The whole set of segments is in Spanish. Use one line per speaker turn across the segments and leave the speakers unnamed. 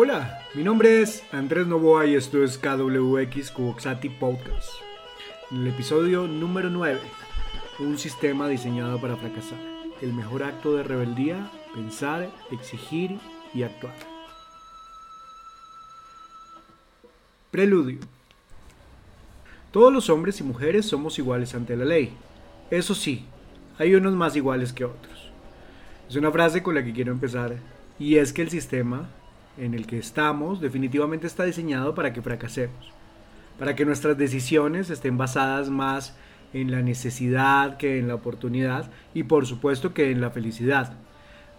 Hola, mi nombre es Andrés Novoa y esto es KWX Cuboxati Podcast. En el episodio número 9, un sistema diseñado para fracasar. El mejor acto de rebeldía, pensar, exigir y actuar. Preludio. Todos los hombres y mujeres somos iguales ante la ley. Eso sí, hay unos más iguales que otros. Es una frase con la que quiero empezar y es que el sistema en el que estamos definitivamente está diseñado para que fracasemos, para que nuestras decisiones estén basadas más en la necesidad que en la oportunidad y por supuesto que en la felicidad,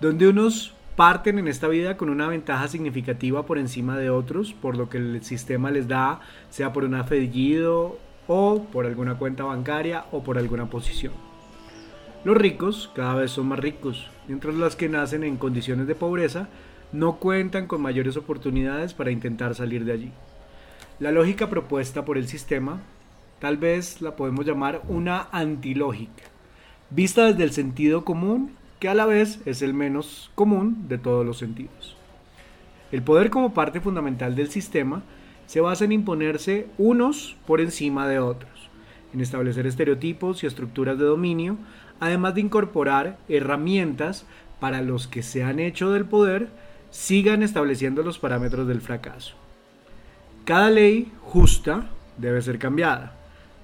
donde unos parten en esta vida con una ventaja significativa por encima de otros, por lo que el sistema les da, sea por un apellido o por alguna cuenta bancaria o por alguna posición. Los ricos cada vez son más ricos, mientras los que nacen en condiciones de pobreza no cuentan con mayores oportunidades para intentar salir de allí. La lógica propuesta por el sistema tal vez la podemos llamar una antilógica, vista desde el sentido común, que a la vez es el menos común de todos los sentidos. El poder como parte fundamental del sistema se basa en imponerse unos por encima de otros, en establecer estereotipos y estructuras de dominio, además de incorporar herramientas para los que se han hecho del poder sigan estableciendo los parámetros del fracaso. Cada ley justa debe ser cambiada.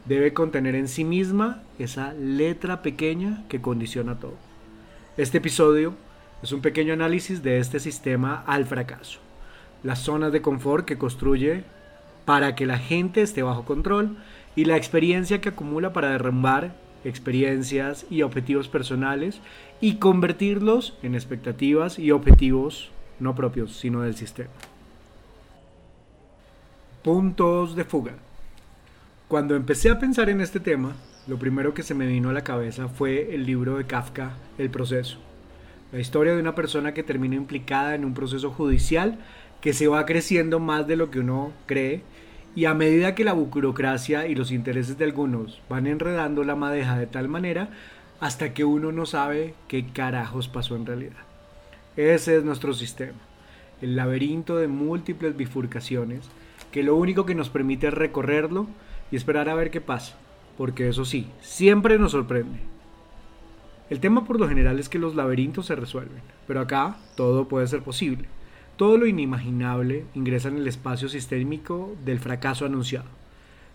Debe contener en sí misma esa letra pequeña que condiciona todo. Este episodio es un pequeño análisis de este sistema al fracaso. Las zonas de confort que construye para que la gente esté bajo control y la experiencia que acumula para derrumbar experiencias y objetivos personales y convertirlos en expectativas y objetivos no propios, sino del sistema. Puntos de fuga. Cuando empecé a pensar en este tema, lo primero que se me vino a la cabeza fue el libro de Kafka, El proceso. La historia de una persona que termina implicada en un proceso judicial que se va creciendo más de lo que uno cree y a medida que la burocracia y los intereses de algunos van enredando la madeja de tal manera hasta que uno no sabe qué carajos pasó en realidad. Ese es nuestro sistema, el laberinto de múltiples bifurcaciones que lo único que nos permite es recorrerlo y esperar a ver qué pasa, porque eso sí, siempre nos sorprende. El tema por lo general es que los laberintos se resuelven, pero acá todo puede ser posible. Todo lo inimaginable ingresa en el espacio sistémico del fracaso anunciado.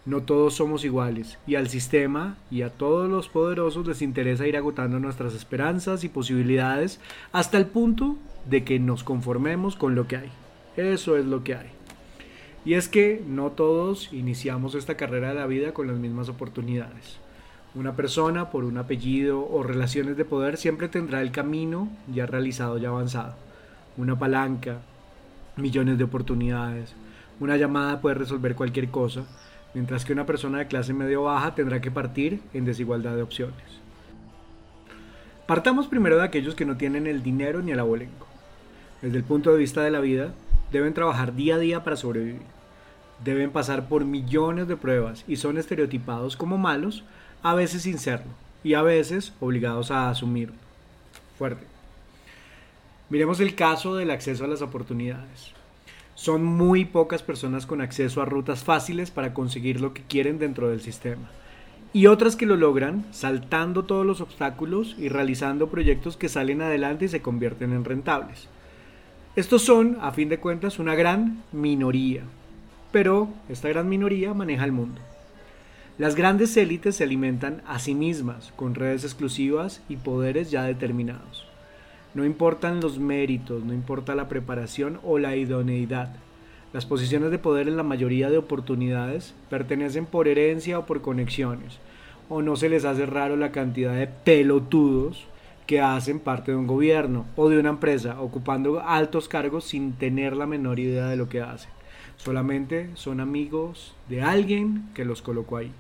No todos somos iguales, y al sistema y a todos los poderosos les interesa ir agotando nuestras esperanzas y posibilidades hasta el punto de que nos conformemos con lo que hay. Eso es lo que hay. Y es que no todos iniciamos esta carrera de la vida con las mismas oportunidades. Una persona por un apellido o relaciones de poder siempre tendrá el camino ya realizado y avanzado. Una palanca, millones de oportunidades. Una llamada puede resolver cualquier cosa mientras que una persona de clase medio baja tendrá que partir en desigualdad de opciones. Partamos primero de aquellos que no tienen el dinero ni el abolengo. Desde el punto de vista de la vida, deben trabajar día a día para sobrevivir. Deben pasar por millones de pruebas y son estereotipados como malos, a veces sin serlo, y a veces obligados a asumirlo. Fuerte. Miremos el caso del acceso a las oportunidades. Son muy pocas personas con acceso a rutas fáciles para conseguir lo que quieren dentro del sistema. Y otras que lo logran saltando todos los obstáculos y realizando proyectos que salen adelante y se convierten en rentables. Estos son, a fin de cuentas, una gran minoría. Pero esta gran minoría maneja el mundo. Las grandes élites se alimentan a sí mismas con redes exclusivas y poderes ya determinados. No importan los méritos, no importa la preparación o la idoneidad. Las posiciones de poder en la mayoría de oportunidades pertenecen por herencia o por conexiones, o no se les hace raro la cantidad de pelotudos que hacen parte de un gobierno o de una empresa, ocupando altos cargos sin tener la menor idea de lo que hacen. Solamente son amigos de alguien que los colocó ahí.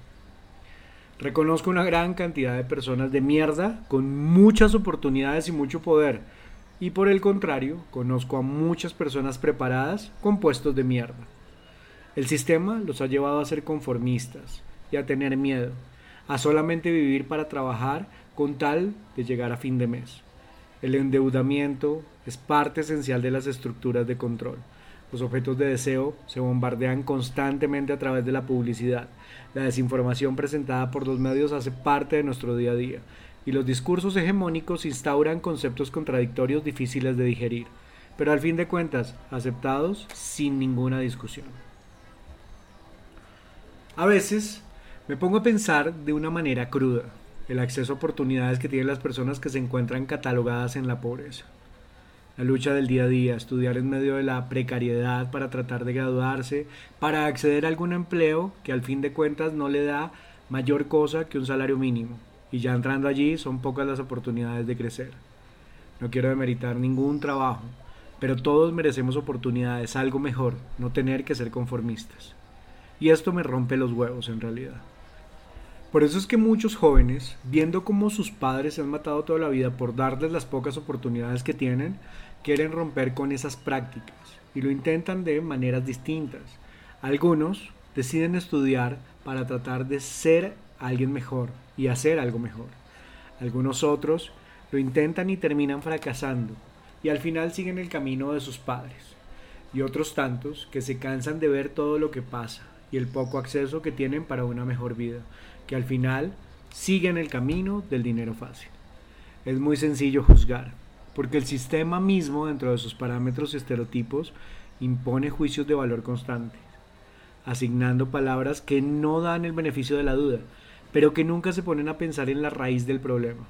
Reconozco una gran cantidad de personas de mierda con muchas oportunidades y mucho poder. Y por el contrario, conozco a muchas personas preparadas con puestos de mierda. El sistema los ha llevado a ser conformistas y a tener miedo, a solamente vivir para trabajar con tal de llegar a fin de mes. El endeudamiento es parte esencial de las estructuras de control. Los objetos de deseo se bombardean constantemente a través de la publicidad. La desinformación presentada por los medios hace parte de nuestro día a día. Y los discursos hegemónicos instauran conceptos contradictorios difíciles de digerir, pero al fin de cuentas aceptados sin ninguna discusión. A veces me pongo a pensar de una manera cruda el acceso a oportunidades que tienen las personas que se encuentran catalogadas en la pobreza la lucha del día a día, estudiar en medio de la precariedad para tratar de graduarse, para acceder a algún empleo que al fin de cuentas no le da mayor cosa que un salario mínimo. Y ya entrando allí son pocas las oportunidades de crecer. No quiero demeritar ningún trabajo, pero todos merecemos oportunidades, algo mejor, no tener que ser conformistas. Y esto me rompe los huevos en realidad. Por eso es que muchos jóvenes, viendo cómo sus padres se han matado toda la vida por darles las pocas oportunidades que tienen, quieren romper con esas prácticas y lo intentan de maneras distintas. Algunos deciden estudiar para tratar de ser alguien mejor y hacer algo mejor. Algunos otros lo intentan y terminan fracasando y al final siguen el camino de sus padres. Y otros tantos que se cansan de ver todo lo que pasa y el poco acceso que tienen para una mejor vida, que al final siguen el camino del dinero fácil. Es muy sencillo juzgar, porque el sistema mismo, dentro de sus parámetros y estereotipos, impone juicios de valor constante, asignando palabras que no dan el beneficio de la duda, pero que nunca se ponen a pensar en la raíz del problema.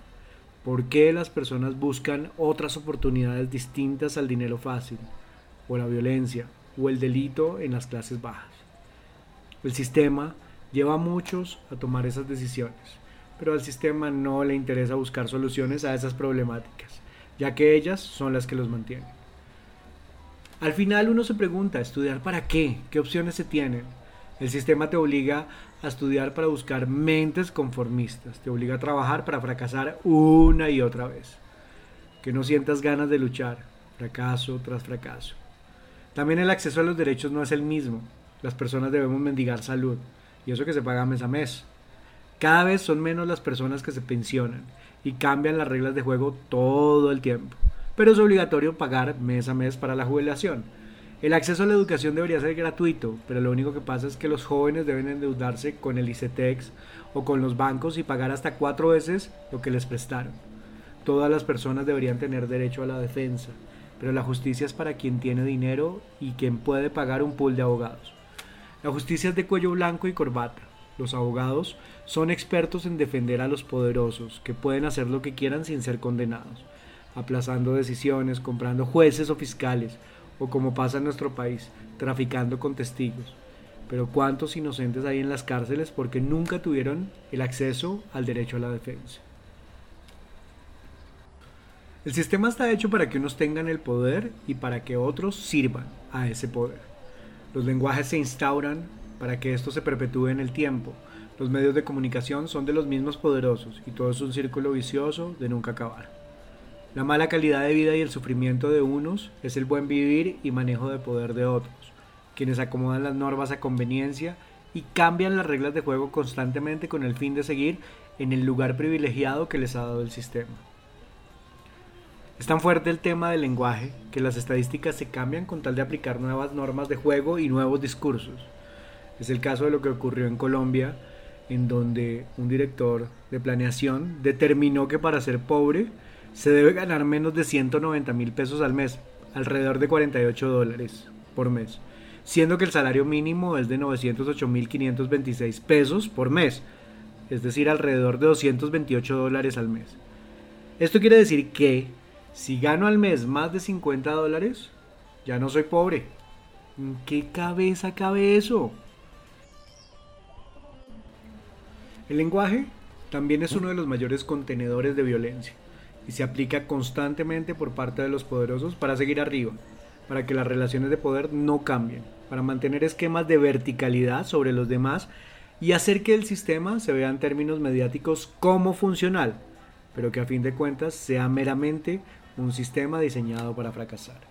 ¿Por qué las personas buscan otras oportunidades distintas al dinero fácil, o la violencia, o el delito en las clases bajas? El sistema lleva a muchos a tomar esas decisiones, pero al sistema no le interesa buscar soluciones a esas problemáticas ya que ellas son las que los mantienen. Al final uno se pregunta, ¿estudiar para qué? ¿Qué opciones se tienen? El sistema te obliga a estudiar para buscar mentes conformistas, te obliga a trabajar para fracasar una y otra vez. Que no sientas ganas de luchar, fracaso tras fracaso. También el acceso a los derechos no es el mismo. Las personas debemos mendigar salud, y eso que se paga mes a mes. Cada vez son menos las personas que se pensionan y cambian las reglas de juego todo el tiempo. Pero es obligatorio pagar mes a mes para la jubilación. El acceso a la educación debería ser gratuito, pero lo único que pasa es que los jóvenes deben endeudarse con el ICETEX o con los bancos y pagar hasta cuatro veces lo que les prestaron. Todas las personas deberían tener derecho a la defensa, pero la justicia es para quien tiene dinero y quien puede pagar un pool de abogados. La justicia es de cuello blanco y corbata. Los abogados son expertos en defender a los poderosos, que pueden hacer lo que quieran sin ser condenados, aplazando decisiones, comprando jueces o fiscales, o como pasa en nuestro país, traficando con testigos. Pero ¿cuántos inocentes hay en las cárceles porque nunca tuvieron el acceso al derecho a la defensa? El sistema está hecho para que unos tengan el poder y para que otros sirvan a ese poder. Los lenguajes se instauran para que esto se perpetúe en el tiempo. Los medios de comunicación son de los mismos poderosos y todo es un círculo vicioso de nunca acabar. La mala calidad de vida y el sufrimiento de unos es el buen vivir y manejo de poder de otros, quienes acomodan las normas a conveniencia y cambian las reglas de juego constantemente con el fin de seguir en el lugar privilegiado que les ha dado el sistema. Es tan fuerte el tema del lenguaje que las estadísticas se cambian con tal de aplicar nuevas normas de juego y nuevos discursos. Es el caso de lo que ocurrió en Colombia, en donde un director de planeación determinó que para ser pobre se debe ganar menos de 190 mil pesos al mes, alrededor de 48 dólares por mes, siendo que el salario mínimo es de 908 mil 526 pesos por mes, es decir, alrededor de 228 dólares al mes. Esto quiere decir que si gano al mes más de 50 dólares, ya no soy pobre. ¿En qué cabeza cabe eso? El lenguaje también es uno de los mayores contenedores de violencia y se aplica constantemente por parte de los poderosos para seguir arriba, para que las relaciones de poder no cambien, para mantener esquemas de verticalidad sobre los demás y hacer que el sistema se vea en términos mediáticos como funcional, pero que a fin de cuentas sea meramente un sistema diseñado para fracasar.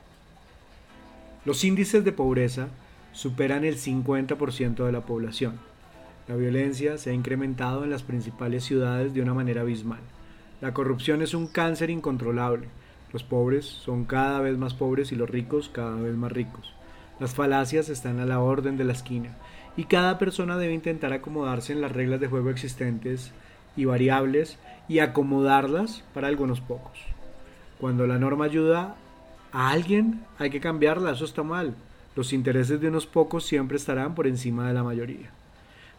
Los índices de pobreza superan el 50% de la población la violencia se ha incrementado en las principales ciudades de una manera abismal. La corrupción es un cáncer incontrolable. Los pobres son cada vez más pobres y los ricos cada vez más ricos. Las falacias están a la orden de la esquina y cada persona debe intentar acomodarse en las reglas de juego existentes y variables y acomodarlas para algunos pocos. Cuando la norma ayuda a alguien, hay que cambiarla, eso está mal. Los intereses de unos pocos siempre estarán por encima de la mayoría.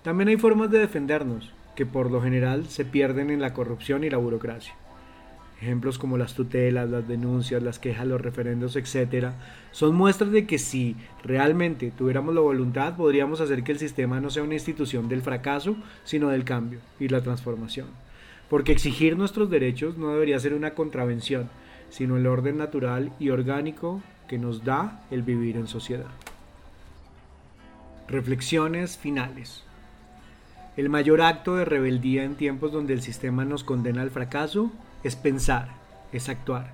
También hay formas de defendernos, que por lo general se pierden en la corrupción y la burocracia. Ejemplos como las tutelas, las denuncias, las quejas, los referendos, etc., son muestras de que si realmente tuviéramos la voluntad, podríamos hacer que el sistema no sea una institución del fracaso, sino del cambio y la transformación. Porque exigir nuestros derechos no debería ser una contravención, sino el orden natural y orgánico que nos da el vivir en sociedad. Reflexiones finales. El mayor acto de rebeldía en tiempos donde el sistema nos condena al fracaso es pensar, es actuar,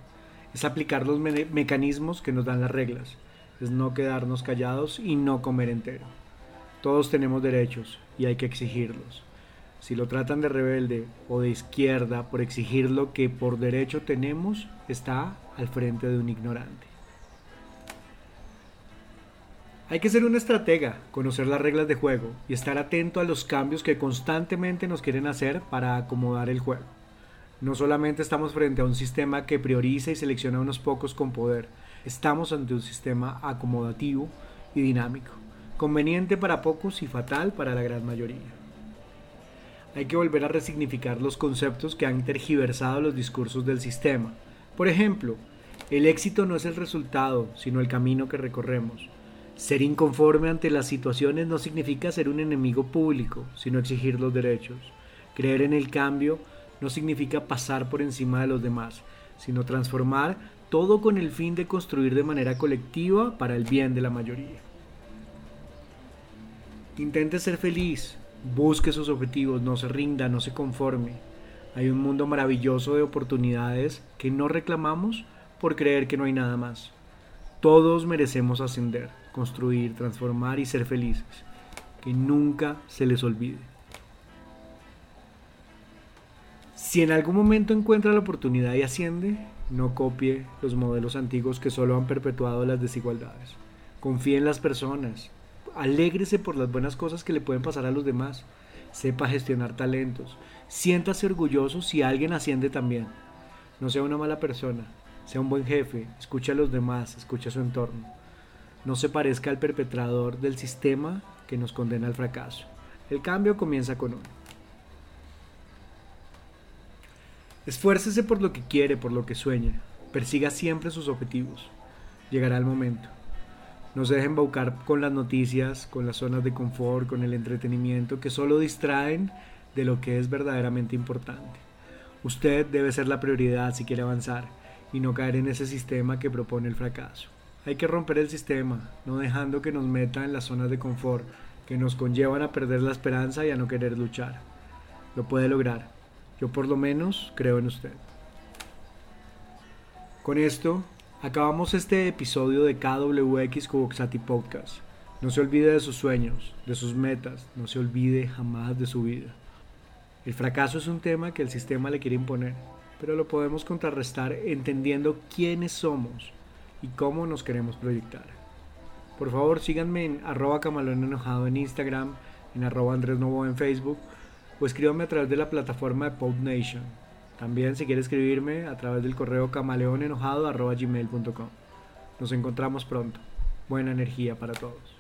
es aplicar los mecanismos que nos dan las reglas, es no quedarnos callados y no comer entero. Todos tenemos derechos y hay que exigirlos. Si lo tratan de rebelde o de izquierda por exigir lo que por derecho tenemos, está al frente de un ignorante. Hay que ser una estratega, conocer las reglas de juego y estar atento a los cambios que constantemente nos quieren hacer para acomodar el juego. No solamente estamos frente a un sistema que prioriza y selecciona a unos pocos con poder, estamos ante un sistema acomodativo y dinámico, conveniente para pocos y fatal para la gran mayoría. Hay que volver a resignificar los conceptos que han tergiversado los discursos del sistema. Por ejemplo, el éxito no es el resultado, sino el camino que recorremos. Ser inconforme ante las situaciones no significa ser un enemigo público, sino exigir los derechos. Creer en el cambio no significa pasar por encima de los demás, sino transformar todo con el fin de construir de manera colectiva para el bien de la mayoría. Intente ser feliz, busque sus objetivos, no se rinda, no se conforme. Hay un mundo maravilloso de oportunidades que no reclamamos por creer que no hay nada más. Todos merecemos ascender construir, transformar y ser felices. Que nunca se les olvide. Si en algún momento encuentra la oportunidad y asciende, no copie los modelos antiguos que solo han perpetuado las desigualdades. Confíe en las personas. Alégrese por las buenas cosas que le pueden pasar a los demás. Sepa gestionar talentos. Siéntase orgulloso si alguien asciende también. No sea una mala persona. Sea un buen jefe. Escuche a los demás. Escuche a su entorno no se parezca al perpetrador del sistema que nos condena al fracaso. El cambio comienza con uno. Esfuércese por lo que quiere, por lo que sueña. Persiga siempre sus objetivos. Llegará el momento. No se dejen embaucar con las noticias, con las zonas de confort, con el entretenimiento que solo distraen de lo que es verdaderamente importante. Usted debe ser la prioridad si quiere avanzar y no caer en ese sistema que propone el fracaso. Hay que romper el sistema, no dejando que nos meta en las zonas de confort, que nos conllevan a perder la esperanza y a no querer luchar. Lo puede lograr. Yo por lo menos creo en usted. Con esto, acabamos este episodio de KWX Kuboxati Podcast. No se olvide de sus sueños, de sus metas, no se olvide jamás de su vida. El fracaso es un tema que el sistema le quiere imponer, pero lo podemos contrarrestar entendiendo quiénes somos y cómo nos queremos proyectar. Por favor, síganme en arroba camalón enojado en Instagram, en arroba Andrés en Facebook o escríbanme a través de la plataforma de Pop Nation. También si quiere escribirme a través del correo camaleonenojado arroba gmail.com. Nos encontramos pronto. Buena energía para todos.